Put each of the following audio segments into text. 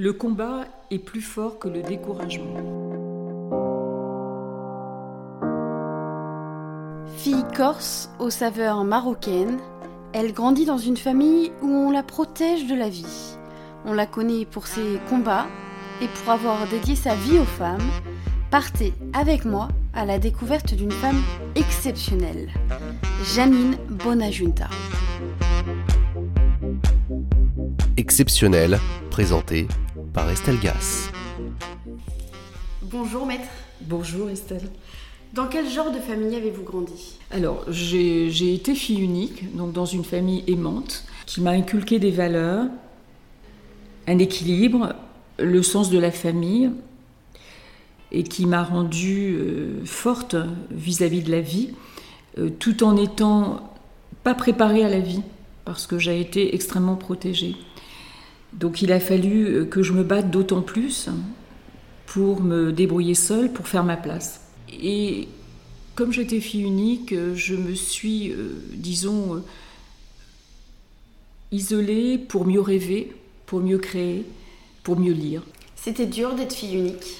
Le combat est plus fort que le découragement. Fille corse aux saveurs marocaines, elle grandit dans une famille où on la protège de la vie. On la connaît pour ses combats et pour avoir dédié sa vie aux femmes. Partez avec moi à la découverte d'une femme exceptionnelle, Janine Bonajunta. Exceptionnelle, présentée par Estelle Gass. Bonjour maître. Bonjour Estelle. Dans quel genre de famille avez-vous grandi? Alors, j'ai été fille unique, donc dans une famille aimante, qui m'a inculqué des valeurs, un équilibre, le sens de la famille, et qui m'a rendue euh, forte vis-à-vis de la vie, euh, tout en étant pas préparée à la vie, parce que j'ai été extrêmement protégée. Donc il a fallu euh, que je me batte d'autant plus pour me débrouiller seule, pour faire ma place. Et comme j'étais fille unique, je me suis, disons, isolée pour mieux rêver, pour mieux créer, pour mieux lire. C'était dur d'être fille unique?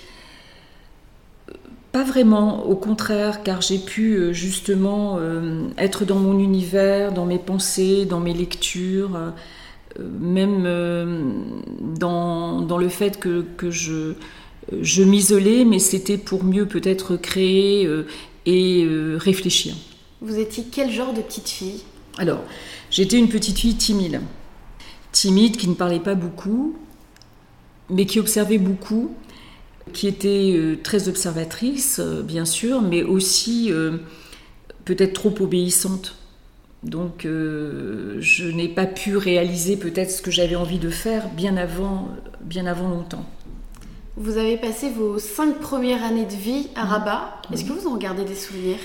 Pas vraiment, au contraire, car j'ai pu euh, justement euh, être dans mon univers, dans mes pensées, dans mes lectures, euh, même dans, dans, le fait que, que je, je m'isolais, mais c'était pour mieux peut-être créer et réfléchir. Vous étiez quel genre de petite fille? Alors, j'étais une petite fille timide timide, qui ne parlait pas beaucoup, mais qui observait beaucoup, qui était euh, très observatrice, euh, bien sûr, mais aussi euh, peut-être trop obéissante. Donc je n'ai pas pu réaliser peut-être ce que j'avais envie de faire bien avant, bien avant longtemps. Vous avez passé vos cinq premières années de vie à Rabat. Est-ce que vous en gardez des souvenirs?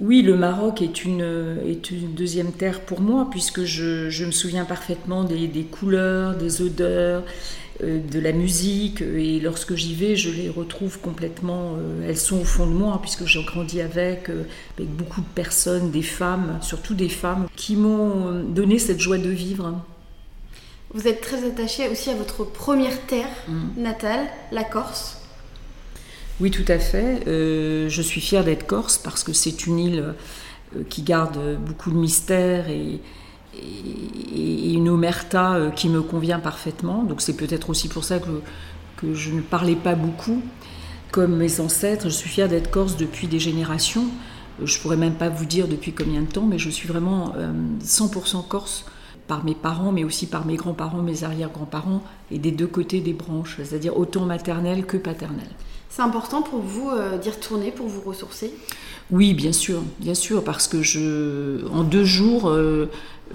Oui, le Maroc est une, est une deuxième terre pour moi, puisque je, me souviens parfaitement des, couleurs, des odeurs, euh, de la musique, et lorsque j'y vais, je les retrouve complètement, euh, elles sont au fond de moi, puisque j'ai grandi avec, euh, avec beaucoup de personnes, des femmes, surtout des femmes, qui m'ont donné cette joie de vivre. Vous êtes très attaché aussi à votre première terre mmh. natale, la Corse. Oui, tout à fait. Euh, je suis fière d'être corse parce que c'est une île euh, qui garde beaucoup de mystère et, une omerta euh, qui me convient parfaitement. Donc c'est peut-être aussi pour ça que, que, je ne parlais pas beaucoup. Comme mes ancêtres, je suis fière d'être corse depuis des générations. Je pourrais même pas vous dire depuis combien de temps, mais je suis vraiment 100% corse par mes parents, mais aussi par mes grands-parents, mes arrière-grands-parents, et des deux côtés des branches, c'est-à-dire autant maternelle que paternelle. C'est important pour vous euh, d'y retourner pour vous ressourcer? Oui, bien sûr, bien sûr, parce que je, en deux jours, euh,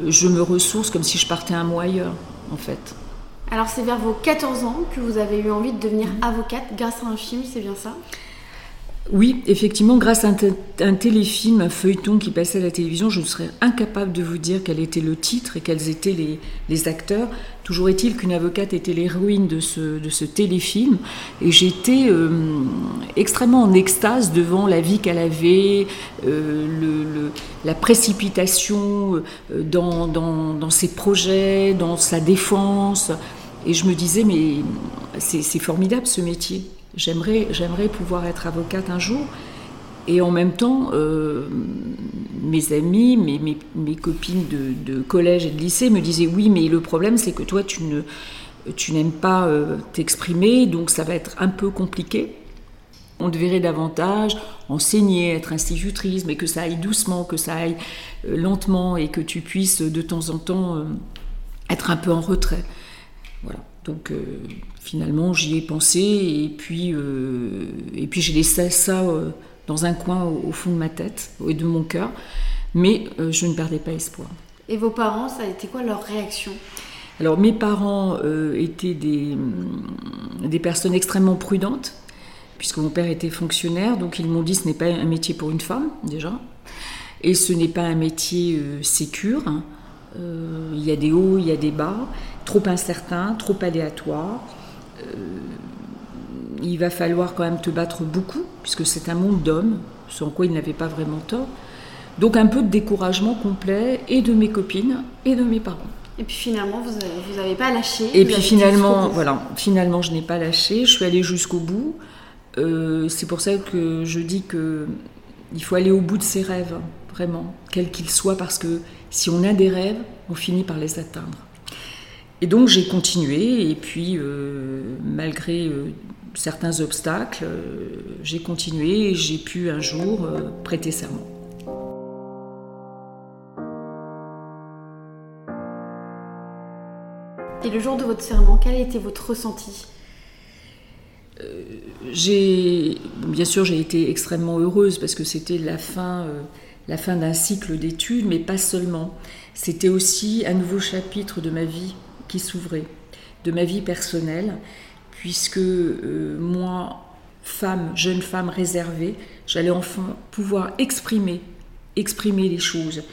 je me ressource comme si je partais un mois ailleurs, en fait. Alors c'est vers vos 14 ans que vous avez eu envie de devenir mmh. avocate grâce à un film, c'est bien ça? Oui, effectivement, grâce à un, téléfilm, un feuilleton qui passait à la télévision, je serais incapable de vous dire quel était le titre et quels étaient les, acteurs. Toujours est-il qu'une avocate était l'héroïne de ce, téléfilm et j'étais euh, extrêmement en extase devant la vie qu'elle avait, euh, la précipitation euh, dans ses projets, dans sa défense. Et je me disais, mais c'est formidable ce métier. J'aimerais, pouvoir être avocate un jour. Et en même temps, euh, mes amis, mes, copines de, collège et de lycée me disaient oui, mais le problème c'est que toi tu n'aimes pas euh, t'exprimer, donc ça va être un peu compliqué. On te verrait davantage enseigner, être institutrice, mais que ça aille doucement, que ça aille euh, lentement et que tu puisses de temps en temps être un peu en retrait. Voilà. Donc euh, finalement, j'y ai pensé et puis, euh, et puis j'ai laissé ça euh, dans un coin au, fond de ma tête et de mon cœur, mais je ne perdais pas espoir. Et vos parents, ça a été quoi leur réaction? Alors mes parents étaient des, mm, des personnes extrêmement prudentes, puisque mon père était fonctionnaire, donc ils m'ont dit ce n'est pas un métier pour une femme déjà, et ce n'est pas un métier sécure. Hein. Il y a des hauts, il y a des bas trop incertain, trop aléatoire. Euh, il va falloir quand même te battre beaucoup, puisque c'est un monde d'hommes, sans quoi il n'avait pas vraiment tort. Donc un peu de découragement complet, et de mes copines, et de mes parents. Et puis finalement, vous n'avez pas lâché. Et puis finalement, voilà, finalement, je n'ai pas lâché. Je suis allée jusqu'au bout. Euh, c'est pour ça que je dis que il faut aller au bout de ses rêves, vraiment, quels qu'ils soient, parce que si on a des rêves, on finit par les atteindre. Et donc j'ai continué, et puis euh, malgré euh, certains obstacles, j'ai continué et j'ai pu un jour prêter serment. Et le jour de votre serment, quel a été votre ressenti? Euh, j'ai, bien sûr, j'ai été extrêmement heureuse parce que c'était la fin, euh, la fin d'un cycle d'études, mais pas seulement. C'était aussi un nouveau chapitre de ma vie qui s'ouvrait, de ma vie personnelle, puisque euh, moi, femme, jeune femme réservée, j'allais enfin pouvoir exprimer, exprimer les choses,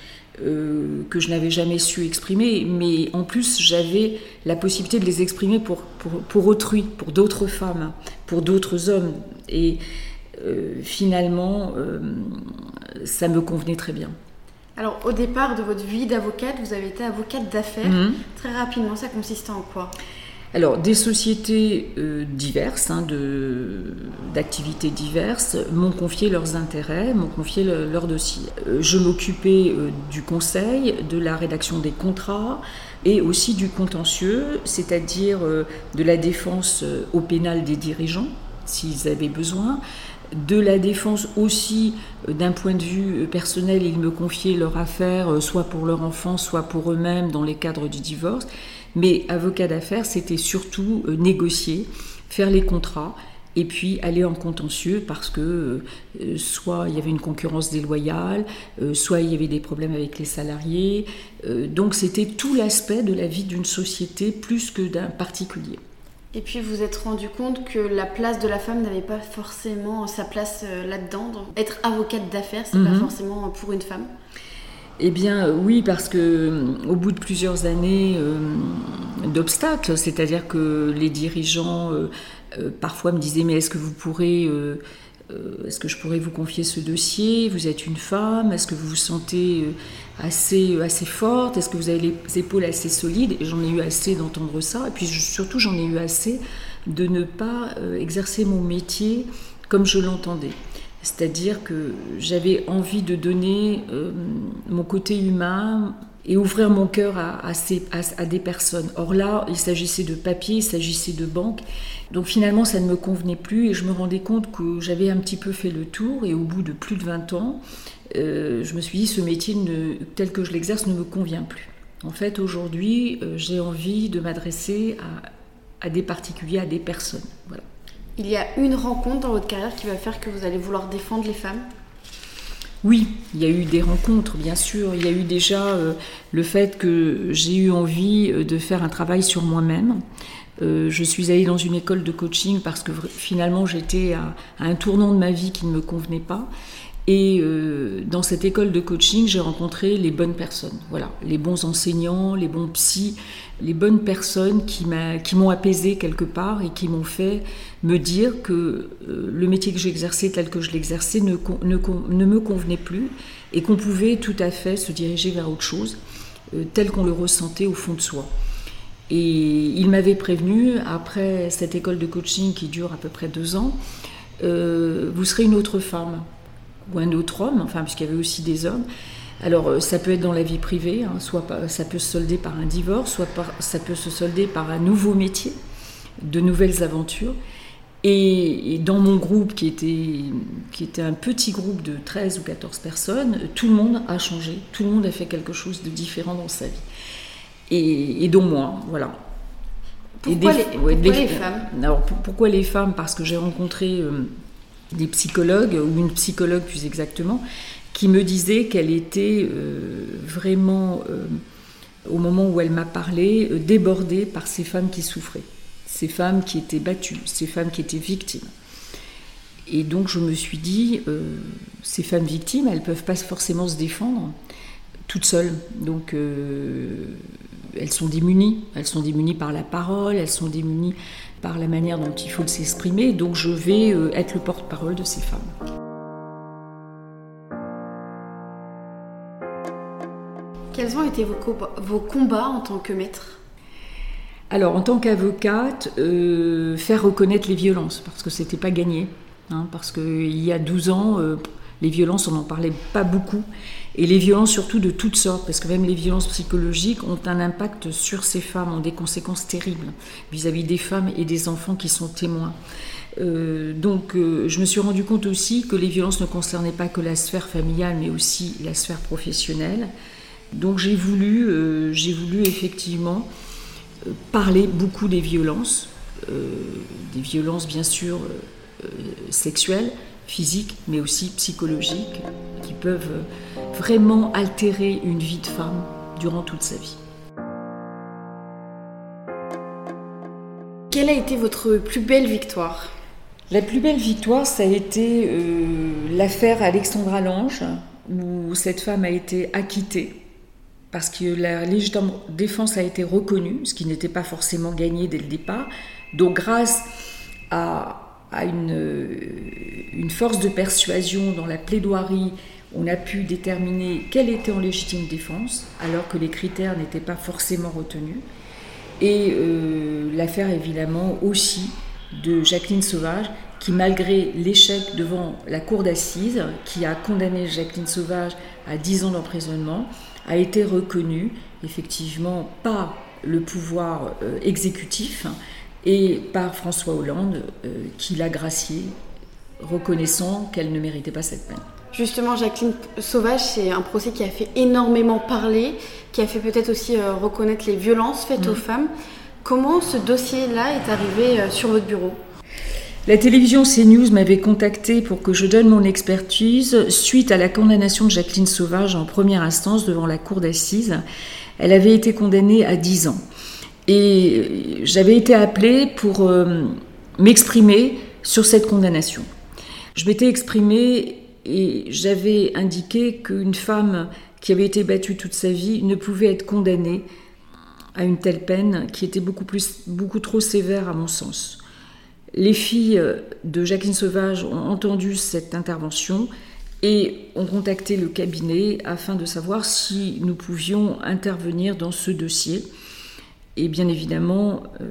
euh, que je n'avais jamais su exprimer, mais en plus j'avais la possibilité de les exprimer pour, pour, autrui, pour d'autres femmes, pour d'autres hommes. Et euh, finalement, ça me convenait très bien. Alors au départ de votre vie d'avocate, vous avez été avocate d'affaires. Mhm. Très rapidement, ça consistait en quoi? Alors, des sociétés euh, diverses, hein, d'activités diverses, m'ont confié leurs intérêts, m'ont confié leurs dossiers. Euh, je m'occupais euh, du conseil, de la rédaction des contrats et aussi du contentieux, c'est-à-dire de la défense au pénal des dirigeants, s'ils avaient besoin, de la défense aussi d'un point de vue personnel, ils me confiaient leurs affaires, soit pour leur enfant, soit pour eux-mêmes dans les cadres du divorce. Mais avocat d'affaires, c'était surtout euh, négocier, faire les contrats et puis aller en contentieux parce que euh, soit il y avait une concurrence déloyale, euh, soit il y avait des problèmes avec les salariés. donc c'était tout l'aspect de la vie d'une société plus que d'un particulier. Et puis vous êtes rendu compte que la place de la femme n'avait pas forcément sa place là-dedans. Être avocate d'affaires, c'est pas mhm. forcément pour une femme. Eh bien oui, parce que euh, au bout de plusieurs années euh, d'obstacles, c'est-à-dire que les dirigeants euh, parfois me disaient mais est-ce que vous pourrez, est-ce que je pourrais vous confier ce dossier? Vous êtes une femme, est-ce que vous vous sentez assez assez forte Est-ce que vous avez les épaules assez solides? Et j'en ai eu assez d'entendre ça. Et puis surtout j'en ai eu assez de ne pas exercer mon métier comme je l'entendais. C'est-à-dire que j'avais envie de donner euh, mon côté humain et ouvrir mon cœur à, à, des personnes. Or là, il s'agissait de papier, il s'agissait de banque. Donc finalement, ça ne me convenait plus et je me rendais compte que j'avais un petit peu fait le tour et au bout de plus de 20 ans, euh, je me suis dit, ce métier tel que je l'exerce ne me convient plus. En fait, aujourd'hui, euh, j'ai envie de m'adresser à, des particuliers, à des personnes. Voilà. Il y a une rencontre dans votre carrière qui va faire que vous allez vouloir défendre les femmes? Oui, il y a eu des rencontres, bien sûr. Il y a eu déjà euh, le fait que j'ai eu envie euh, de faire un travail sur moi-même. Euh, je suis allée dans une école de coaching parce que finalement j'étais à, un tournant de ma vie qui ne me convenait pas. Et dans cette école de coaching, j'ai rencontré les bonnes personnes. Voilà, les bons enseignants, les bons psys, les bonnes personnes qui m'ont apaisé quelque part et qui m'ont fait me dire que euh, le métier que j'exerçais tel que je l'exerçais ne, me convenait plus et qu'on pouvait tout à fait se diriger vers autre chose euh, tel qu'on le ressentait au fond de soi. Et il m'avait prévenu, après cette école de coaching qui dure à peu près deux ans, euh, vous serez une autre femme ou un autre homme, enfin puisqu'il y avait aussi des hommes, alors euh, ça peut être dans la vie privée, hein, soit ça peut se solder par un divorce, soit ça peut se solder par un nouveau métier, de nouvelles aventures. Et, dans mon groupe, qui était, qui était un petit groupe de 13 ou 14 personnes, tout le monde a changé, tout le monde a fait quelque chose de différent dans sa vie. Et, dont moi, voilà. Pourquoi, les, femmes? Alors pourquoi les femmes? Parce que j'ai rencontré euh, des psychologues, ou une psychologue plus exactement, qui me disait qu'elle était euh, vraiment, euh, au moment où elle m'a parlé, euh, débordée par ces femmes qui souffraient, ces femmes qui étaient battues, ces femmes qui étaient victimes. Et donc je me suis dit, ces femmes victimes, elles ne peuvent pas forcément se défendre toutes seules. Donc elles sont démunies, elles sont démunies par la parole, elles sont démunies par la manière dont il faut s'exprimer. Donc je vais être le porte-parole de ces femmes. Quels ont été vos, vos combats en tant que maître? Alors, en tant qu'avocate, euh, faire reconnaître les violences, parce que c'était pas gagné. Hein, parce qu'il y a 12 ans, euh, les violences, on n'en parlait pas beaucoup. Et les violences surtout de toutes sortes, parce que même les violences psychologiques ont un impact sur ces femmes, ont des conséquences terribles vis-à-vis des femmes et des enfants qui sont témoins. Euh, donc euh, je me suis rendu compte aussi que les violences ne concernaient pas que la sphère familiale, mais aussi la sphère professionnelle. Donc j'ai voulu, j'ai voulu effectivement parler beaucoup des violences, des violences bien sûr sexuelles, physiques, mais aussi psychologiques, qui peuvent vraiment altérer une vie de femme durant toute sa vie. Quelle a été votre plus belle victoire? La plus belle victoire, ça a été euh, l'affaire Alexandra Lange, où cette femme a été acquittée parce que la légitime défense a été reconnue, ce qui n'était pas forcément gagné dès le départ. Donc grâce à à une, une, force de persuasion dans la plaidoirie, on a pu déterminer quelle était en légitime défense, alors que les critères n'étaient pas forcément retenus. Et euh, l'affaire évidemment aussi de Jacqueline Sauvage, qui malgré l'échec devant la cour d'assises, qui a condamné Jacqueline Sauvage à 10 ans d'emprisonnement, a été reconnue effectivement par le pouvoir euh, exécutif, et par François Hollande, euh, qui l'a graciée, reconnaissant qu'elle ne méritait pas cette peine. Justement, Jacqueline Sauvage, c'est un procès qui a fait énormément parler, qui a fait peut-être aussi euh, reconnaître les violences faites aux mm. femmes. Comment ce dossier-là est arrivé euh, sur votre bureau? La télévision CNews m'avait contacté pour que je donne mon expertise suite à la condamnation de Jacqueline Sauvage en première instance devant la cour d'assises. Elle avait été condamnée à 10 ans. Et j'avais été appelée pour euh, m'exprimer sur cette condamnation. Je m'étais exprimée et j'avais indiqué qu'une femme qui avait été battue toute sa vie ne pouvait être condamnée à une telle peine qui était beaucoup, plus, beaucoup trop sévère à mon sens. Les filles de Jacqueline Sauvage ont entendu cette intervention et ont contacté le cabinet afin de savoir si nous pouvions intervenir dans ce dossier. Et bien évidemment, euh,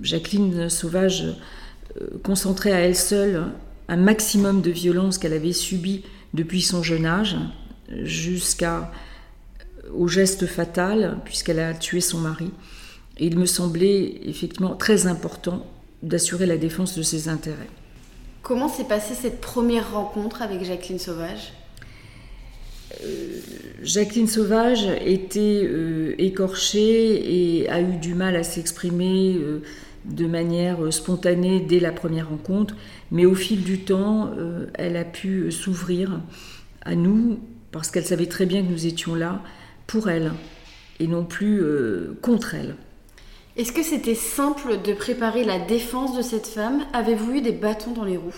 Jacqueline Sauvage euh, concentrait à elle seule un maximum de violence qu'elle avait subi depuis son jeune âge, jusqu'à euh, au geste fatal, puisqu'elle a tué son mari. Et il me semblait effectivement très important d'assurer la défense de ses intérêts. Comment s'est passée cette première rencontre avec Jacqueline Sauvage? Euh, Jacqueline Sauvage était euh, écorchée et a eu du mal à s'exprimer euh, de manière spontanée dès la première rencontre, mais au fil du temps, elle a pu s'ouvrir à nous parce qu'elle savait très bien que nous étions là pour elle et non plus contre elle. Est-ce que c'était simple de préparer la défense de cette femme? Avez-vous eu des bâtons dans les roues?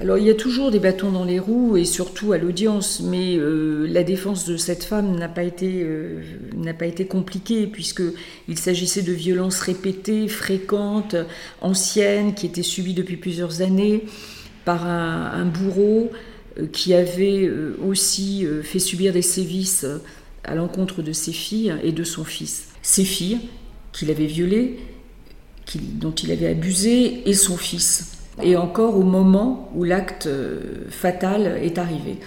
Alors il y a toujours des bâtons dans les roues et surtout à l'audience, mais euh, la défense de cette femme n'a pas été euh, n'a pas été compliquée puisque il s'agissait de violences répétées, fréquentes, anciennes, qui étaient subies depuis plusieurs années par un, bourreau euh, qui avait aussi fait subir des sévices à l'encontre de ses filles et de son fils. Ses filles qu'il avait violées, dont il avait abusé, et son fils et encore au moment où l'acte euh, fatal est arrivé.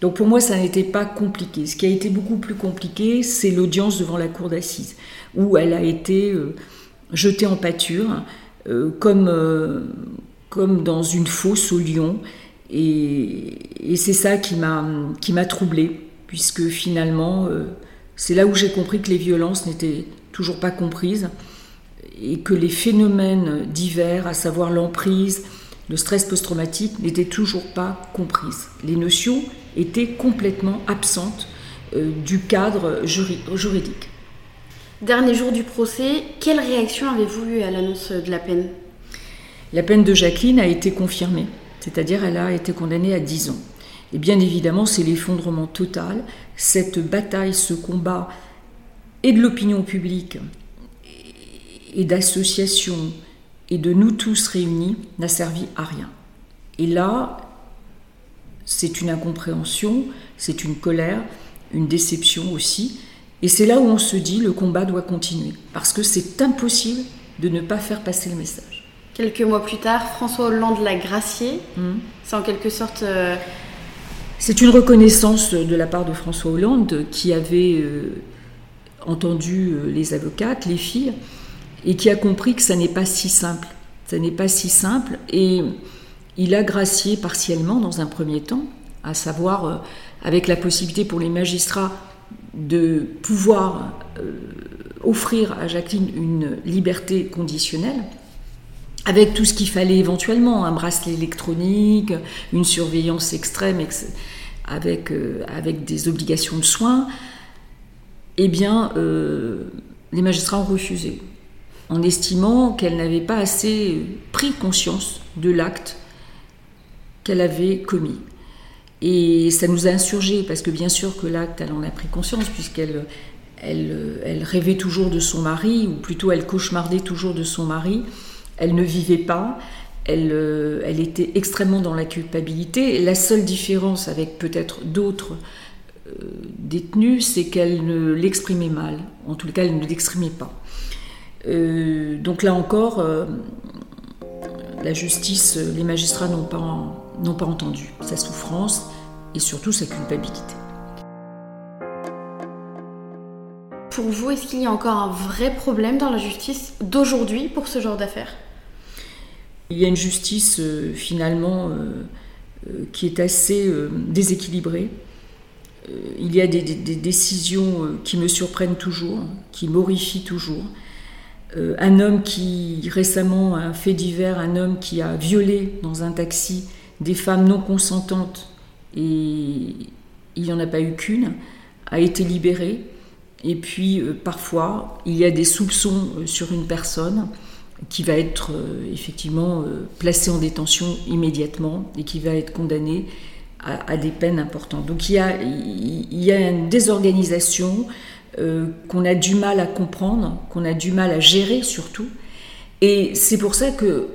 Donc pour moi, ça n'était pas compliqué. Ce qui a été beaucoup plus compliqué, c'est l'audience devant la cour d'assises, où elle a été euh, jetée en pâture, euh, comme, comme dans une fosse au lion. Et, et c'est ça qui m'a troublée, puisque finalement, c'est là où j'ai compris que les violences n'étaient toujours pas comprises et que les phénomènes divers, à savoir l'emprise, le stress post-traumatique, n'étaient toujours pas comprises. Les notions étaient complètement absentes euh, du cadre juridique. Dernier jour du procès, quelle réaction avez-vous eu à l'annonce de la peine? La peine de Jacqueline a été confirmée, c'est-à-dire elle a été condamnée à 10 ans. Et bien évidemment, c'est l'effondrement total. Cette bataille, ce combat, et de l'opinion publique, et d'associations et de nous tous réunis n'a servi à rien. Et là, c'est une incompréhension, c'est une colère, une déception aussi. Et c'est là où on se dit le combat doit continuer, parce que c'est impossible de ne pas faire passer le message. Quelques mois plus tard, François Hollande l'a gracié. Hum. C'est en quelque sorte... Euh, c'est une reconnaissance de la part de François Hollande qui avait euh, entendu euh, les avocates, les filles, et qui a compris que ça n'est pas si simple. Ça n'est pas si simple. Et il a gracié partiellement dans un premier temps, à savoir euh, avec la possibilité pour les magistrats de pouvoir offrir à Jacqueline une liberté conditionnelle avec tout ce qu'il fallait éventuellement, un bracelet électronique, une surveillance extrême, avec, euh, avec des obligations de soins, eh bien, euh, les magistrats ont refusé, en estimant qu'elle n'avait pas assez pris conscience de l'acte qu'elle avait commis. Et ça nous a insurgés, parce que bien sûr que l'acte, elle en a pris conscience, puisqu'elle elle, rêvait toujours de son mari, ou plutôt elle cauchemardait toujours de son mari. Elle ne vivait pas, euh, elle, était extrêmement dans la culpabilité. La seule différence avec peut-être d'autres euh, détenus, c'est qu'elle ne l'exprimait mal. En tout cas, elle ne l'exprimait pas. Euh, donc là encore, la justice, les magistrats n'ont pas, n'ont pas entendu sa souffrance et surtout sa culpabilité. Pour vous, est-ce qu'il y a encore un vrai problème dans la justice d'aujourd'hui pour ce genre d'affaires? Il y a une justice euh, finalement euh, euh, qui est assez déséquilibrée. il y a des, décisions qui me surprennent toujours, qui m'horrifient toujours. Un homme qui, récemment, un fait divers, un homme qui a violé dans un taxi des femmes non consentantes, et il n'y en a pas eu qu'une, a été libéré. Et puis, parfois, il y a des soupçons sur une personne qui va être euh, effectivement euh, placé en détention immédiatement et qui va être condamné à, des peines importantes. Donc il y a une désorganisation euh, qu'on a du mal à comprendre, qu'on a du mal à gérer surtout. Et c'est pour ça que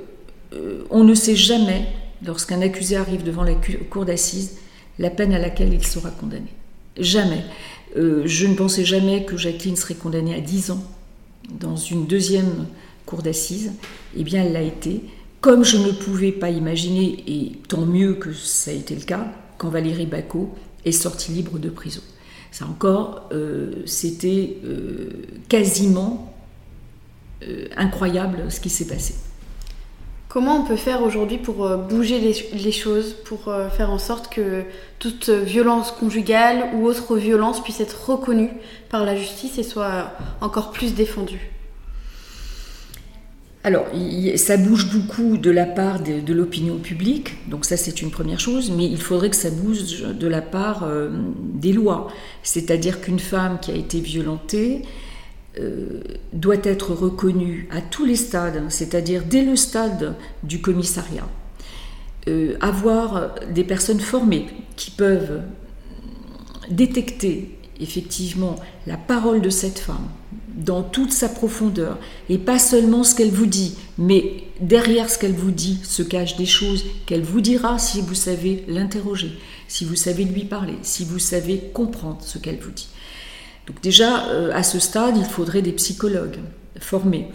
on ne sait jamais, lorsqu'un accusé arrive devant la cour d'assises, la peine à laquelle il sera condamné. Jamais. je ne pensais jamais que Jacqueline serait condamnée à 10 ans dans une deuxième cour d'assises, eh bien elle l'a été, comme je ne pouvais pas imaginer, et tant mieux que ça a été le cas, quand Valérie Bacot est sortie libre de prison. Ça encore, euh, c'était euh, quasiment euh, incroyable ce qui s'est passé. Comment on peut faire aujourd'hui pour bouger les, choses, pour faire en sorte que toute violence conjugale ou autre violence puisse être reconnue par la justice et soit encore plus défendue? Alors, ça bouge beaucoup de la part de, l'opinion publique, donc ça c'est une première chose, mais il faudrait que ça bouge de la part euh, des lois. C'est-à-dire qu'une femme qui a été violentée euh, doit être reconnue à tous les stades, c'est-à-dire dès le stade du commissariat. Euh, avoir des personnes formées qui peuvent détecter effectivement la parole de cette femme, dans toute sa profondeur, et pas seulement ce qu'elle vous dit, mais derrière ce qu'elle vous dit se cachent des choses qu'elle vous dira si vous savez l'interroger, si vous savez lui parler, si vous savez comprendre ce qu'elle vous dit. Donc déjà, euh, à ce stade, il faudrait des psychologues formés,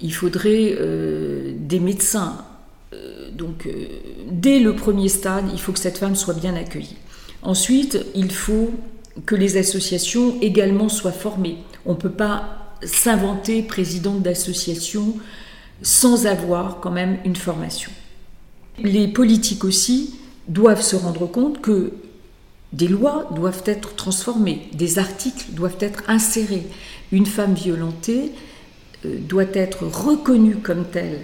il faudrait euh, des médecins. Euh, donc dès le premier stade, il faut que cette femme soit bien accueillie. Ensuite, il faut que les associations également soient formées. On ne peut pas s'inventer présidente d'association sans avoir quand même une formation. Les politiques aussi doivent se rendre compte que des lois doivent être transformées, des articles doivent être insérés. Une femme violentée euh, doit être reconnue comme telle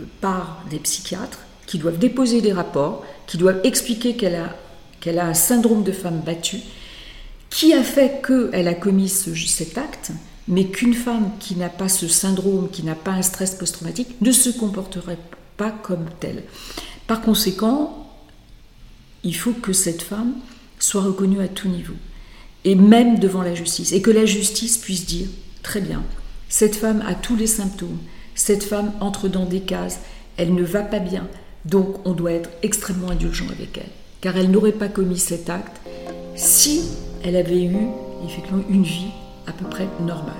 euh, par des psychiatres qui doivent déposer des rapports, qui doivent expliquer qu'elle a, qu'elle a un syndrome de femme battue, qui a fait qu'elle a commis cet acte, mais qu'une femme qui n'a pas ce syndrome, qui n'a pas un stress post-traumatique, ne se comporterait pas comme telle. Par conséquent, il faut que cette femme soit reconnue à tout niveau, et même devant la justice, et que la justice puisse dire, très bien, cette femme a tous les symptômes, cette femme entre dans des cases, elle ne va pas bien, donc on doit être extrêmement indulgent avec elle, car elle n'aurait pas commis cet acte si elle avait eu effectivement une vie à peu près normale.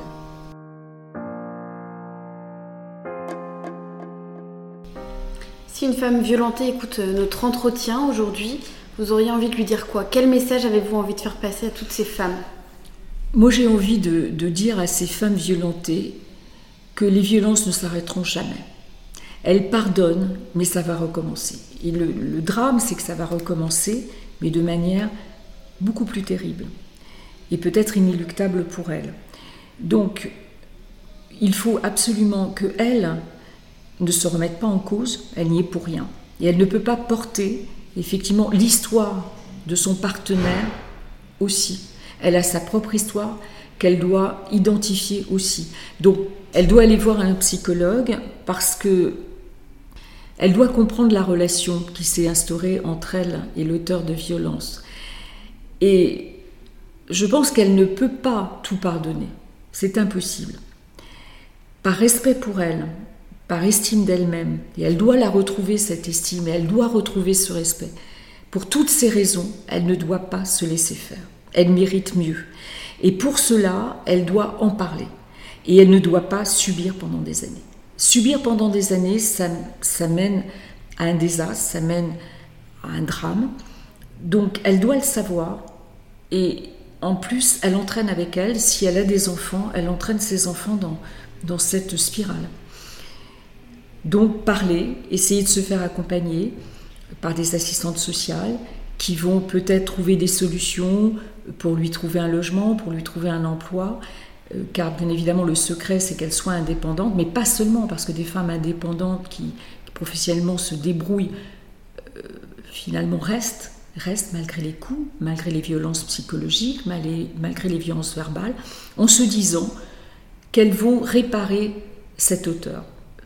Si une femme violentée écoute notre entretien aujourd'hui, vous auriez envie de lui dire quoi? Quel message avez-vous envie de faire passer à toutes ces femmes? Moi j'ai envie de, dire à ces femmes violentées que les violences ne s'arrêteront jamais. Elles pardonnent, mais ça va recommencer. Et le drame, c'est que ça va recommencer, mais de manière beaucoup plus terrible et peut-être inéluctable pour elles. Donc, il faut absolument qu'elles ne se remettent pas en cause, elle n'y est pour rien. Et elle ne peut pas porter effectivement l'histoire de son partenaire aussi. Elle a sa propre histoire qu'elle doit identifier aussi. Donc, elle doit aller voir un psychologue parce que elle doit comprendre la relation qui s'est instaurée entre elle et l'auteur de violence. Et je pense qu'elle ne peut pas tout pardonner. C'est impossible. Par respect pour elle, par estime d'elle-même, et elle doit la retrouver, cette estime, et elle doit retrouver ce respect. Pour toutes ces raisons, elle ne doit pas se laisser faire. Elle mérite mieux. Et pour cela, elle doit en parler. Et elle ne doit pas subir pendant des années. Subir pendant des années, ça, ça mène à un désastre, ça mène à un drame. Donc elle doit le savoir. Et en plus, elle entraîne avec elle, si elle a des enfants, elle entraîne ses enfants dans, dans cette spirale. Donc parler, essayer de se faire accompagner par des assistantes sociales qui vont peut-être trouver des solutions pour lui trouver un logement, pour lui trouver un emploi, euh, car bien évidemment le secret c'est qu'elle soit indépendante, mais pas seulement parce que des femmes indépendantes qui, professionnellement se débrouillent euh, finalement restent, restent malgré les coups, malgré les violences psychologiques, malgré les violences verbales, en se disant qu'elles vont réparer cet auteur.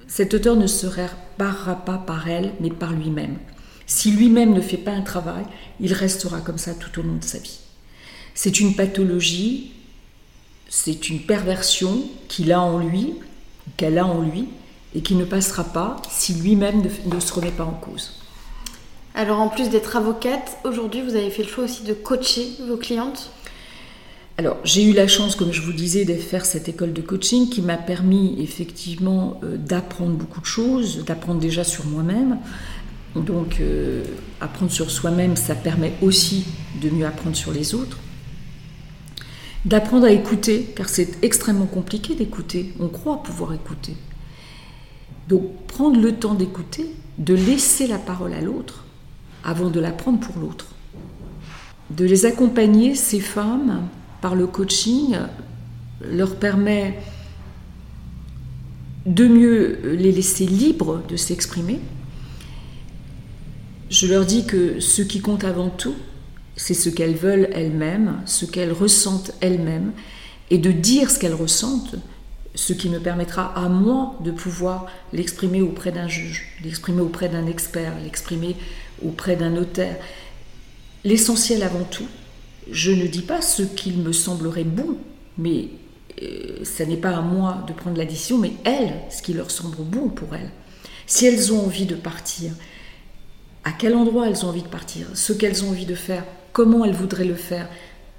Cet auteur ne se réparera pas par elle, mais par lui-même. Si lui-même ne fait pas un travail, il restera comme ça tout au long de sa vie. C'est une pathologie, c'est une perversion qu'il a en lui, qu'elle a en lui, et qui ne passera pas si lui-même ne, se remet pas en cause. Alors en plus d'être avocate, aujourd'hui vous avez fait le choix aussi de coacher vos clientes? Alors, j'ai eu la chance, comme je vous disais, de faire cette école de coaching qui m'a permis effectivement euh, d'apprendre beaucoup de choses, d'apprendre déjà sur moi-même. Donc, euh, apprendre sur soi-même, ça permet aussi de mieux apprendre sur les autres. D'apprendre à écouter, car c'est extrêmement compliqué d'écouter. On croit pouvoir écouter. Donc, prendre le temps d'écouter, de laisser la parole à l'autre avant de la prendre pour l'autre. De les accompagner, ces femmes, par le coaching leur permet de mieux les laisser libres de s'exprimer. Je leur dis que ce qui compte avant tout, c'est ce qu'elles veulent elles-mêmes, ce qu'elles ressentent elles-mêmes, et de dire ce qu'elles ressentent, ce qui me permettra à moi de pouvoir l'exprimer auprès d'un juge, l'exprimer auprès d'un expert, l'exprimer auprès d'un notaire. L'essentiel avant tout, je ne dis pas ce qu'il me semblerait bon, mais euh, ce n'est pas à moi de prendre la décision, mais elles, ce qui leur semble bon pour elles. Si elles ont envie de partir, à quel endroit elles ont envie de partir, ce qu'elles ont envie de faire, comment elles voudraient le faire,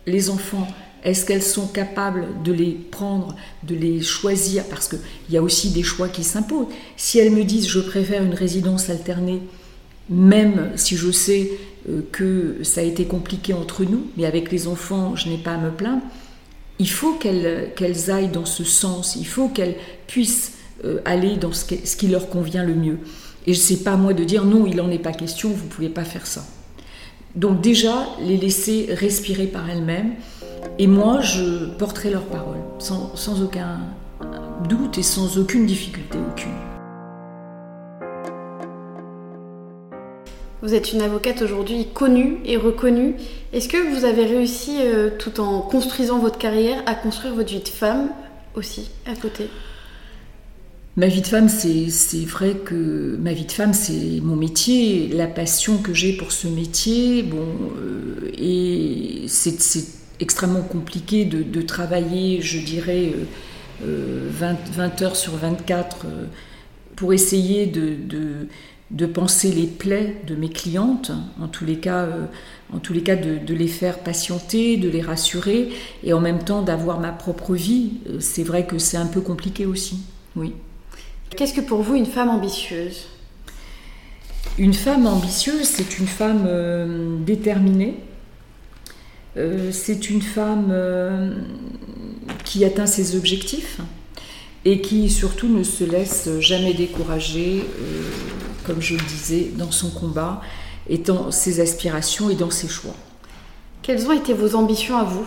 les enfants, est-ce qu'elles sont capables de les prendre, de les choisir? Parce qu'il y a aussi des choix qui s'imposent. Si elles me disent je préfère une résidence alternée, même si je sais euh, que ça a été compliqué entre nous, mais avec les enfants, je n'ai pas à me plaindre, il faut qu'elles aillent dans ce sens, il faut qu'elles puissent euh, aller dans ce, qui leur convient le mieux. Et ce n'est pas à moi de dire non, il n'en est pas question, vous ne pouvez pas faire ça. Donc déjà, les laisser respirer par elles-mêmes, et moi, je porterai leurs paroles, sans, sans aucun doute et sans aucune difficulté, aucune. Vous êtes une avocate aujourd'hui connue et reconnue. Est-ce que vous avez réussi, euh, tout en construisant votre carrière, à construire votre vie de femme aussi à côté? Ma vie de femme, c'est vrai que ma vie de femme, c'est mon métier, la passion que j'ai pour ce métier. Bon, euh, et c'est extrêmement compliqué de, travailler, je dirais, 20, euh, 20, heures sur 24 pour essayer de penser les plaies de mes clientes, en tous les cas, en tous les cas de, les faire patienter, de les rassurer, et en même temps d'avoir ma propre vie. C'est vrai que c'est un peu compliqué aussi, oui. Qu'est-ce que pour vous une femme ambitieuse? Une femme ambitieuse, c'est une femme déterminée, euh, c'est une femme euh, qui atteint ses objectifs et qui surtout ne se laisse jamais décourager, euh, comme je le disais, dans son combat et dans ses aspirations et dans ses choix. Quelles ont été vos ambitions à vous?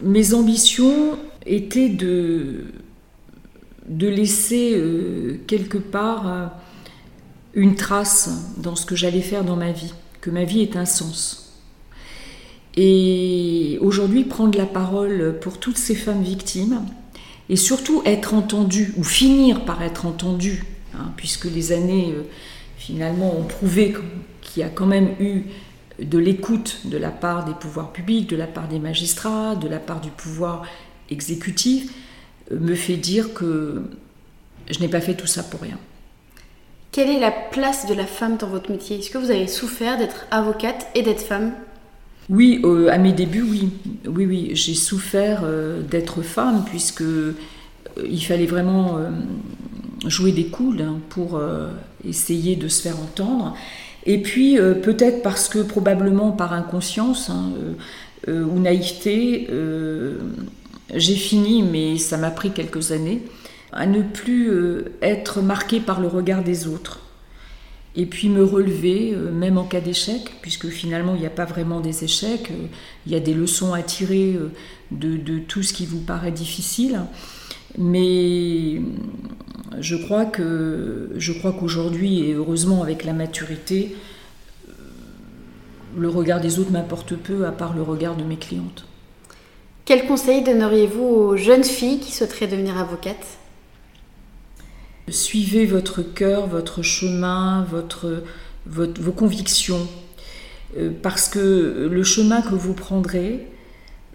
Mes ambitions étaient de, de laisser quelque part une trace dans ce que j'allais faire dans ma vie, que ma vie ait un sens. Et aujourd'hui, prendre la parole pour toutes ces femmes victimes, et surtout être entendue, ou finir par être entendue, hein, puisque les années euh, finalement ont prouvé qu'il y a quand même eu de l'écoute de la part des pouvoirs publics, de la part des magistrats, de la part du pouvoir exécutif, euh, me fait dire que je n'ai pas fait tout ça pour rien. Quelle est la place de la femme dans votre métier? Est-ce que vous avez souffert d'être avocate et d'être femme? Oui, euh, à mes débuts, oui. Oui, oui, j'ai souffert euh, d'être femme puisque il fallait vraiment jouer des coudes pour essayer de se faire entendre. Et puis peut-être parce que probablement par inconscience hein, ou naïveté, j'ai fini, mais ça m'a pris quelques années, à ne plus être marquée par le regard des autres et puis me relever, euh, même en cas d'échec, puisque finalement il n'y a pas vraiment des échecs, euh, il y a des leçons à tirer euh, de, tout ce qui vous paraît difficile. Mais je crois que je crois qu'aujourd'hui, et heureusement avec la maturité, le regard des autres m'importe peu, à part le regard de mes clientes. Quel conseil donneriez-vous aux jeunes filles qui souhaiteraient devenir avocates? Suivez votre cœur, votre chemin, votre, vos convictions, euh, parce que le chemin que vous prendrez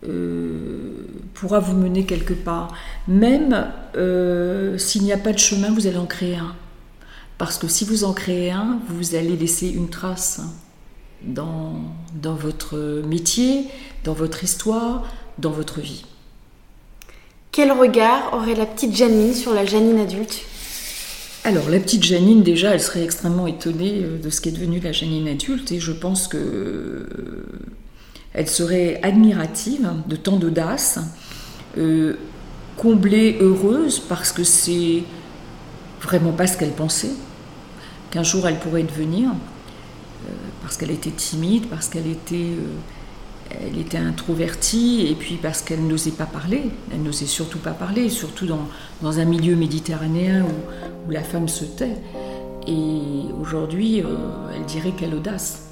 euh, pourra vous mener quelque part. Même euh, s'il n'y a pas de chemin, vous allez en créer un. Parce que si vous en créez un, vous allez laisser une trace dans, dans votre métier, dans votre histoire, dans votre vie. Quel regard aurait la petite Janine sur la Janine adulte? Alors, la petite Janine, déjà, elle serait extrêmement étonnée euh, de ce qu'est devenue la Janine adulte, et je pense que elle serait admirative de tant d'audace, euh, comblée, heureuse, parce que c'est vraiment pas ce qu'elle pensait qu'un jour elle pourrait devenir, parce qu'elle était timide, parce qu'elle était elle était introvertie et puis parce qu'elle n'osait pas parler, elle n'osait surtout pas parler, surtout dans, un milieu méditerranéen où, la femme se tait. Et aujourd'hui, euh, elle dirait quelle audace.